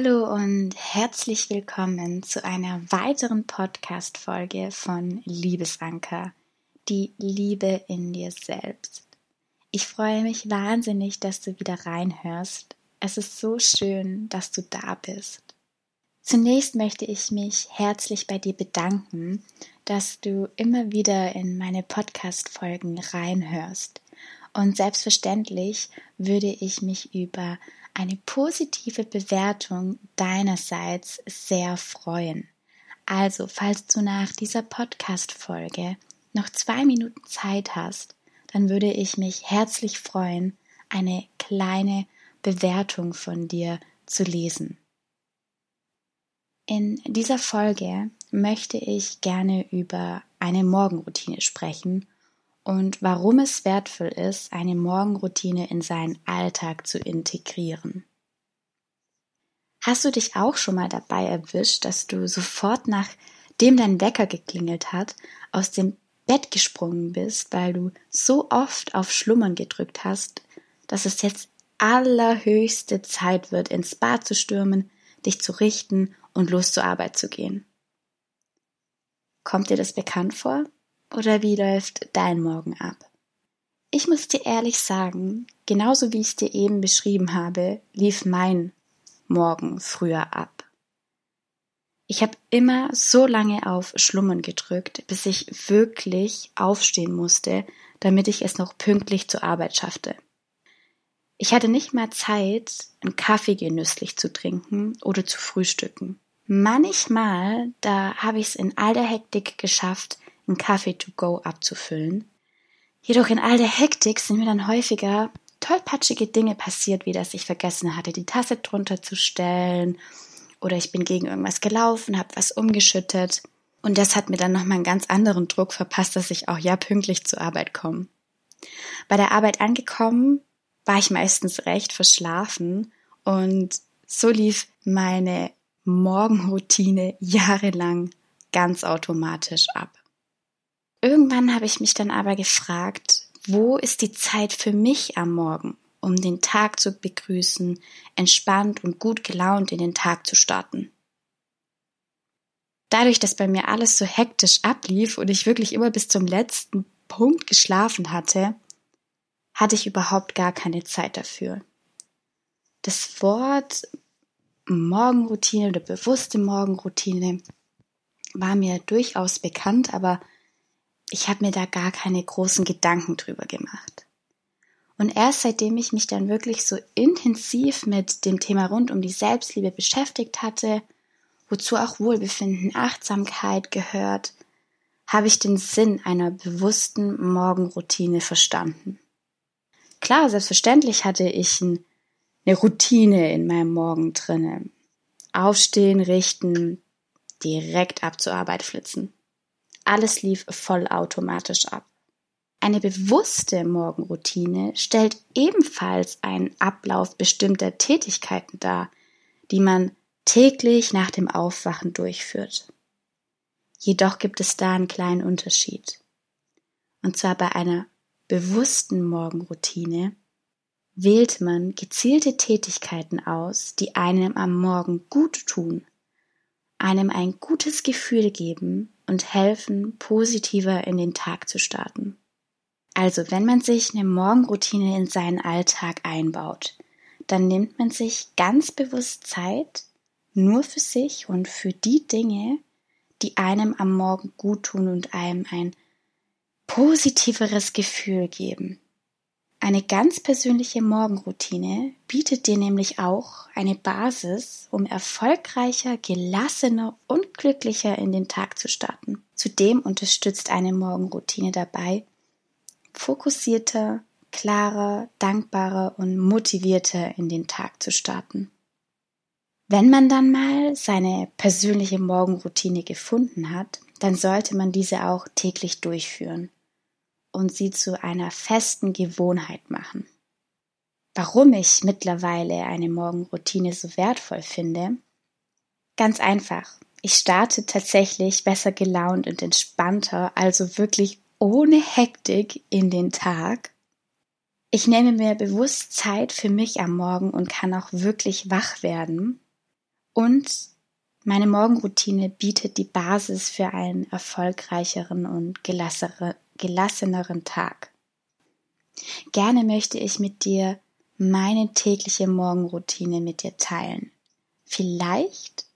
Hallo und herzlich willkommen zu einer weiteren Podcast-Folge von Liebesanker, die Liebe in dir selbst. Ich freue mich wahnsinnig, dass du wieder reinhörst. Es ist so schön, dass du da bist. Zunächst möchte ich mich herzlich bei dir bedanken, dass du immer wieder in meine Podcast-Folgen reinhörst. Und selbstverständlich würde ich mich über eine positive Bewertung deinerseits sehr freuen. Also, falls du nach dieser Podcast-Folge noch zwei Minuten Zeit hast, dann würde ich mich herzlich freuen, eine kleine Bewertung von dir zu lesen. In dieser Folge möchte ich gerne über eine Morgenroutine sprechen und warum es wertvoll ist, eine Morgenroutine in seinen Alltag zu integrieren. Hast du dich auch schon mal dabei erwischt, dass du sofort nachdem dein Wecker geklingelt hat, aus dem Bett gesprungen bist, weil du so oft auf Schlummern gedrückt hast, dass es jetzt allerhöchste Zeit wird, ins Bad zu stürmen, dich zu richten und los zur Arbeit zu gehen. Kommt dir das bekannt vor? Oder wie läuft dein Morgen ab? Ich muss dir ehrlich sagen, genauso wie ich es dir eben beschrieben habe, lief mein Morgen früher ab. Ich habe immer so lange auf Schlummern gedrückt, bis ich wirklich aufstehen musste, damit ich es noch pünktlich zur Arbeit schaffte. Ich hatte nicht mal Zeit, einen Kaffee genüsslich zu trinken oder zu frühstücken. Manchmal, da habe ich es in all der Hektik geschafft, einen Kaffee to go abzufüllen. Jedoch in all der Hektik sind mir dann häufiger tollpatschige Dinge passiert, wie dass ich vergessen hatte, die Tasse drunter zu stellen oder ich bin gegen irgendwas gelaufen, habe was umgeschüttet und das hat mir dann nochmal einen ganz anderen Druck verpasst, dass ich auch ja pünktlich zur Arbeit komme. Bei der Arbeit angekommen war ich meistens recht verschlafen und so lief meine Morgenroutine jahrelang ganz automatisch ab. Irgendwann habe ich mich dann aber gefragt, wo ist die Zeit für mich am Morgen, um den Tag zu begrüßen, entspannt und gut gelaunt in den Tag zu starten? Dadurch, dass bei mir alles so hektisch ablief und ich wirklich immer bis zum letzten Punkt geschlafen hatte, hatte ich überhaupt gar keine Zeit dafür. Das Wort Morgenroutine oder bewusste Morgenroutine war mir durchaus bekannt, aber ich habe mir da gar keine großen Gedanken drüber gemacht. Und erst seitdem ich mich dann wirklich so intensiv mit dem Thema rund um die Selbstliebe beschäftigt hatte, wozu auch Wohlbefinden, Achtsamkeit gehört, habe ich den Sinn einer bewussten Morgenroutine verstanden. Klar, selbstverständlich hatte ich eine Routine in meinem Morgen drinne. Aufstehen, richten, direkt ab zur Arbeit flitzen. Alles lief vollautomatisch ab. Eine bewusste Morgenroutine stellt ebenfalls einen Ablauf bestimmter Tätigkeiten dar, die man täglich nach dem Aufwachen durchführt. Jedoch gibt es da einen kleinen Unterschied. Und zwar bei einer bewussten Morgenroutine wählt man gezielte Tätigkeiten aus, die einem am Morgen gut tun, einem ein gutes Gefühl geben und helfen, positiver in den Tag zu starten. Also, wenn man sich eine Morgenroutine in seinen Alltag einbaut, dann nimmt man sich ganz bewusst Zeit nur für sich und für die Dinge, die einem am Morgen gut tun und einem ein positiveres Gefühl geben. Eine ganz persönliche Morgenroutine bietet dir nämlich auch eine Basis, um erfolgreicher, gelassener und glücklicher in den Tag zu starten. Zudem unterstützt eine Morgenroutine dabei, fokussierter, klarer, dankbarer und motivierter in den Tag zu starten. Wenn man dann mal seine persönliche Morgenroutine gefunden hat, dann sollte man diese auch täglich durchführen und sie zu einer festen Gewohnheit machen. Warum ich mittlerweile eine Morgenroutine so wertvoll finde? Ganz einfach. Ich starte tatsächlich besser gelaunt und entspannter, also wirklich ohne Hektik in den Tag. Ich nehme mir bewusst Zeit für mich am Morgen und kann auch wirklich wach werden. Und meine Morgenroutine bietet die Basis für einen erfolgreicheren und gelasseneren Tag. Gerne möchte ich mit dir meine tägliche Morgenroutine mit dir teilen. Vielleicht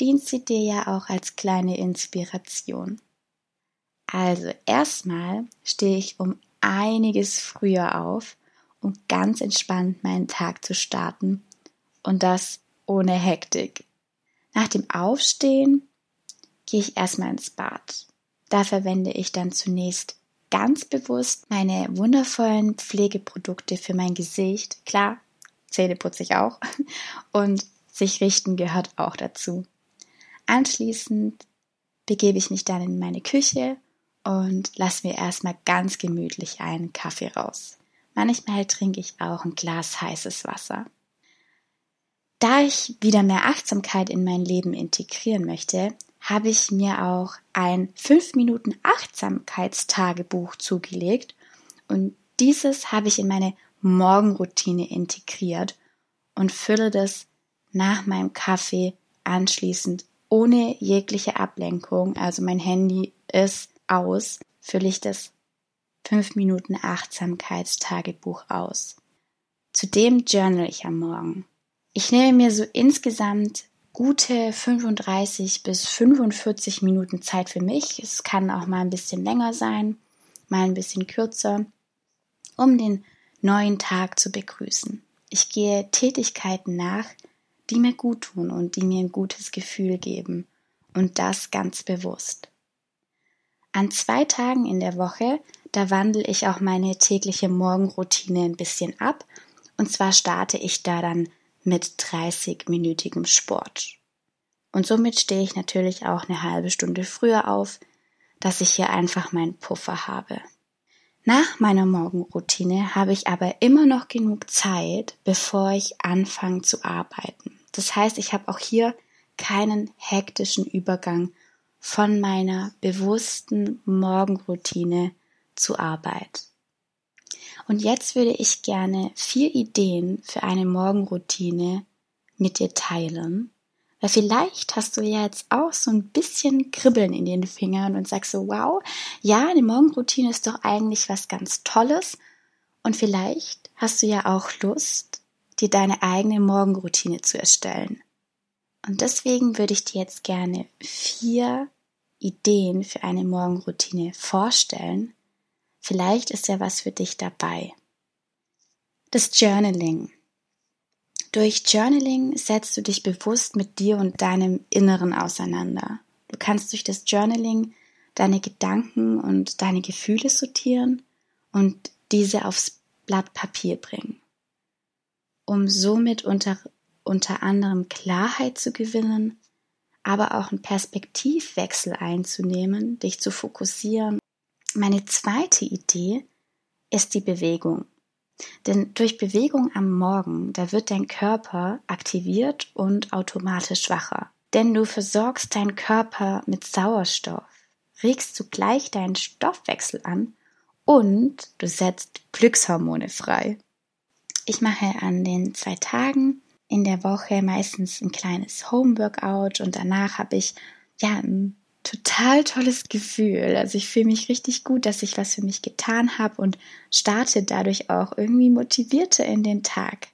dient sie dir ja auch als kleine Inspiration. Also erstmal stehe ich um einiges früher auf, um ganz entspannt meinen Tag zu starten und das ohne Hektik. Nach dem Aufstehen gehe ich erstmal ins Bad. Da verwende ich dann zunächst ganz bewusst meine wundervollen Pflegeprodukte für mein Gesicht. Klar, Zähne putze ich auch. Und sich richten gehört auch dazu. Anschließend begebe ich mich dann in meine Küche und lasse mir erstmal ganz gemütlich einen Kaffee raus. Manchmal trinke ich auch ein Glas heißes Wasser. Da ich wieder mehr Achtsamkeit in mein Leben integrieren möchte, habe ich mir auch ein 5 Minuten Achtsamkeitstagebuch zugelegt und dieses habe ich in meine Morgenroutine integriert und fülle das nach meinem Kaffee anschließend ohne jegliche Ablenkung, also mein Handy ist aus, fülle ich das 5 Minuten Achtsamkeitstagebuch aus. Zudem journal ich am Morgen. Ich nehme mir so insgesamt gute 35 bis 45 Minuten Zeit für mich. Es kann auch mal ein bisschen länger sein, mal ein bisschen kürzer, um den neuen Tag zu begrüßen. Ich gehe Tätigkeiten nach, die mir gut tun und die mir ein gutes Gefühl geben. Und das ganz bewusst. An zwei Tagen in der Woche, da wandle ich auch meine tägliche Morgenroutine ein bisschen ab. Und zwar starte ich da dann mit 30-minütigem Sport. Und somit stehe ich natürlich auch eine halbe Stunde früher auf, dass ich hier einfach meinen Puffer habe. Nach meiner Morgenroutine habe ich aber immer noch genug Zeit, bevor ich anfange zu arbeiten. Das heißt, ich habe auch hier keinen hektischen Übergang von meiner bewussten Morgenroutine zur Arbeit. Und jetzt würde ich gerne vier Ideen für eine Morgenroutine mit dir teilen. Weil vielleicht hast du ja jetzt auch so ein bisschen Kribbeln in den Fingern und sagst so, wow, ja, eine Morgenroutine ist doch eigentlich was ganz Tolles. Und vielleicht hast du ja auch Lust, dir deine eigene Morgenroutine zu erstellen. Und deswegen würde ich dir jetzt gerne vier Ideen für eine Morgenroutine vorstellen, Vielleicht ist ja was für dich dabei. Das Journaling. Durch Journaling setzt du dich bewusst mit dir und deinem Inneren auseinander. Du kannst durch das Journaling deine Gedanken und deine Gefühle sortieren und diese aufs Blatt Papier bringen, um somit unter, unter anderem Klarheit zu gewinnen, aber auch einen Perspektivwechsel einzunehmen, dich zu fokussieren meine zweite Idee ist die Bewegung. Denn durch Bewegung am Morgen, da wird dein Körper aktiviert und automatisch wacher. Denn du versorgst deinen Körper mit Sauerstoff, regst zugleich deinen Stoffwechsel an und du setzt Glückshormone frei. Ich mache an den zwei Tagen in der Woche meistens ein kleines Homeworkout und danach habe ich ja ein total tolles Gefühl. Also ich fühle mich richtig gut, dass ich was für mich getan habe und starte dadurch auch irgendwie motivierter in den Tag.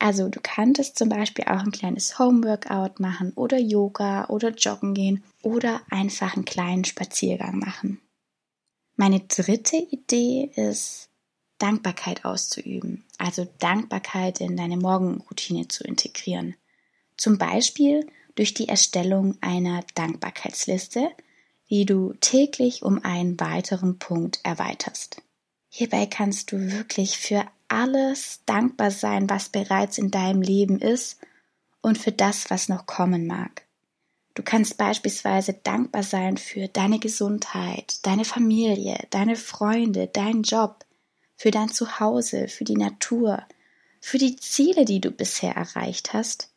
Also du könntest zum Beispiel auch ein kleines Homeworkout machen oder Yoga oder Joggen gehen oder einfach einen kleinen Spaziergang machen. Meine dritte Idee ist, Dankbarkeit auszuüben, also Dankbarkeit in deine Morgenroutine zu integrieren. Zum Beispiel durch die Erstellung einer Dankbarkeitsliste, die du täglich um einen weiteren Punkt erweiterst. Hierbei kannst du wirklich für alles dankbar sein, was bereits in deinem Leben ist und für das, was noch kommen mag. Du kannst beispielsweise dankbar sein für deine Gesundheit, deine Familie, deine Freunde, deinen Job, für dein Zuhause, für die Natur, für die Ziele, die du bisher erreicht hast.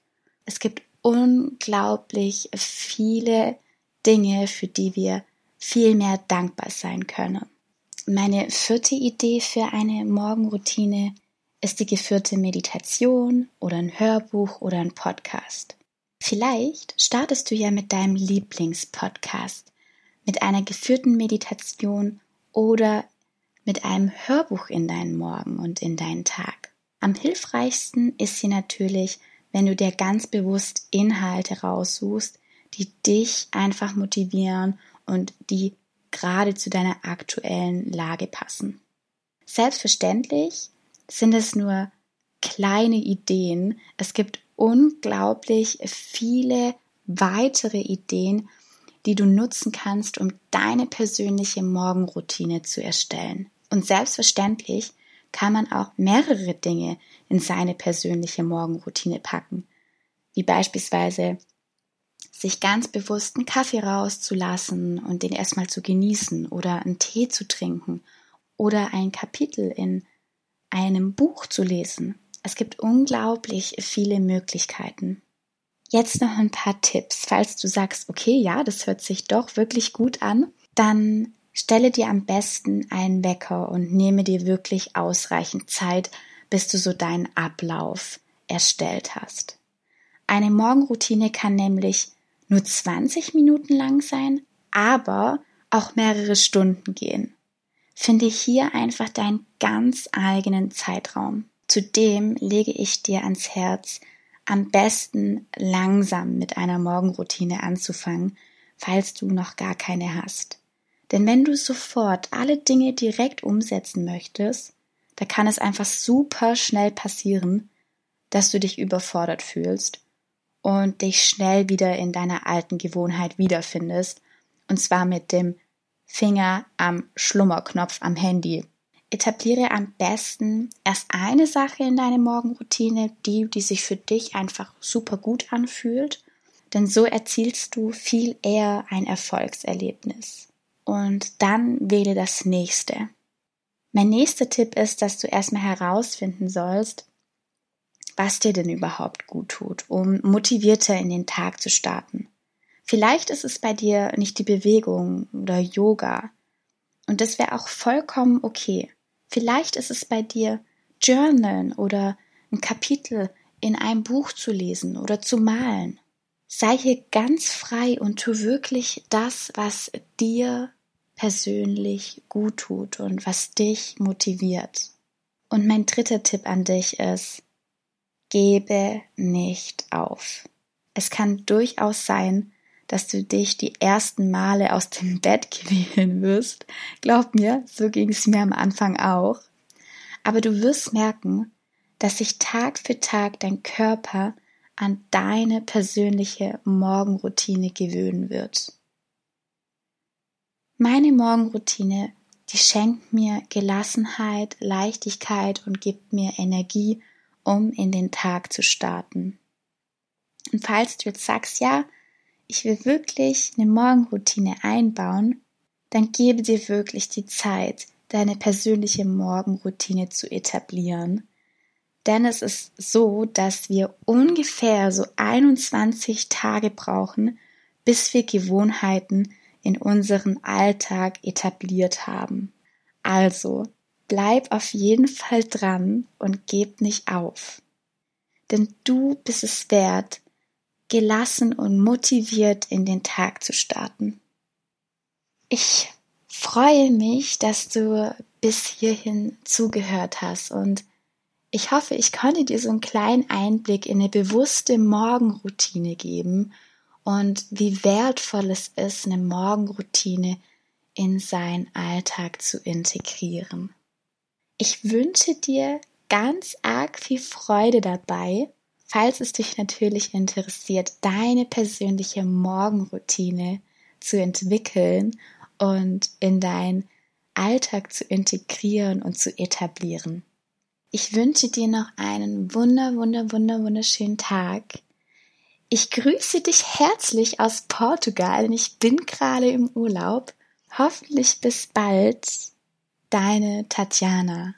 Es gibt unglaublich viele Dinge, für die wir viel mehr dankbar sein können. Meine vierte Idee für eine Morgenroutine ist die geführte Meditation oder ein Hörbuch oder ein Podcast. Vielleicht startest du ja mit deinem Lieblingspodcast, mit einer geführten Meditation oder mit einem Hörbuch in deinen Morgen und in deinen Tag. Am hilfreichsten ist sie natürlich, wenn du dir ganz bewusst Inhalte raussuchst, die dich einfach motivieren und die gerade zu deiner aktuellen Lage passen. Selbstverständlich sind es nur kleine Ideen. Es gibt unglaublich viele weitere Ideen, die du nutzen kannst, um deine persönliche Morgenroutine zu erstellen. Und selbstverständlich kann man auch mehrere Dinge in seine persönliche Morgenroutine packen, wie beispielsweise sich ganz bewusst einen Kaffee rauszulassen und den erstmal zu genießen oder einen Tee zu trinken oder ein Kapitel in einem Buch zu lesen. Es gibt unglaublich viele Möglichkeiten. Jetzt noch ein paar Tipps. Falls du sagst, okay, ja, das hört sich doch wirklich gut an, dann stelle dir am besten einen Wecker und nehme dir wirklich ausreichend Zeit, bis du so deinen Ablauf erstellt hast. Eine Morgenroutine kann nämlich nur 20 Minuten lang sein, aber auch mehrere Stunden gehen. Finde hier einfach deinen ganz eigenen Zeitraum. Zudem lege ich dir ans Herz, am besten langsam mit einer Morgenroutine anzufangen, falls du noch gar keine hast. Denn wenn du sofort alle Dinge direkt umsetzen möchtest, da kann es einfach super schnell passieren, dass du dich überfordert fühlst und dich schnell wieder in deiner alten Gewohnheit wiederfindest, und zwar mit dem Finger am Schlummerknopf am Handy. Etabliere am besten erst eine Sache in deine Morgenroutine, die, die sich für dich einfach super gut anfühlt, denn so erzielst du viel eher ein Erfolgserlebnis. Und dann wähle das nächste. Mein nächster Tipp ist, dass du erstmal herausfinden sollst, was dir denn überhaupt gut tut, um motivierter in den Tag zu starten. Vielleicht ist es bei dir nicht die Bewegung oder Yoga. Und das wäre auch vollkommen okay. Vielleicht ist es bei dir Journalen oder ein Kapitel in einem Buch zu lesen oder zu malen. Sei hier ganz frei und tu wirklich das, was dir persönlich gut tut und was dich motiviert. Und mein dritter Tipp an dich ist, Gebe nicht auf. Es kann durchaus sein, dass du dich die ersten Male aus dem Bett quälen wirst. Glaub mir, so ging es mir am Anfang auch. Aber du wirst merken, dass sich Tag für Tag dein Körper an deine persönliche Morgenroutine gewöhnen wird. Meine Morgenroutine, die schenkt mir Gelassenheit, Leichtigkeit und gibt mir Energie um in den Tag zu starten. Und falls du jetzt sagst, ja, ich will wirklich eine Morgenroutine einbauen, dann gebe dir wirklich die Zeit, deine persönliche Morgenroutine zu etablieren. Denn es ist so, dass wir ungefähr so 21 Tage brauchen, bis wir Gewohnheiten in unseren Alltag etabliert haben. Also, bleib auf jeden Fall dran und geb nicht auf. Denn du bist es wert, gelassen und motiviert in den Tag zu starten. Ich freue mich, dass du bis hierhin zugehört hast und ich hoffe, ich konnte dir so einen kleinen Einblick in eine bewusste Morgenroutine geben und wie wertvoll es ist, eine Morgenroutine in seinen Alltag zu integrieren. Ich wünsche dir ganz arg viel Freude dabei, falls es dich natürlich interessiert, deine persönliche Morgenroutine zu entwickeln und in deinen Alltag zu integrieren und zu etablieren. Ich wünsche dir noch einen wunder, wunder, wunder, wunderschönen Tag. Ich grüße dich herzlich aus Portugal ich bin gerade im Urlaub. Hoffentlich bis bald. Deine Tatjana.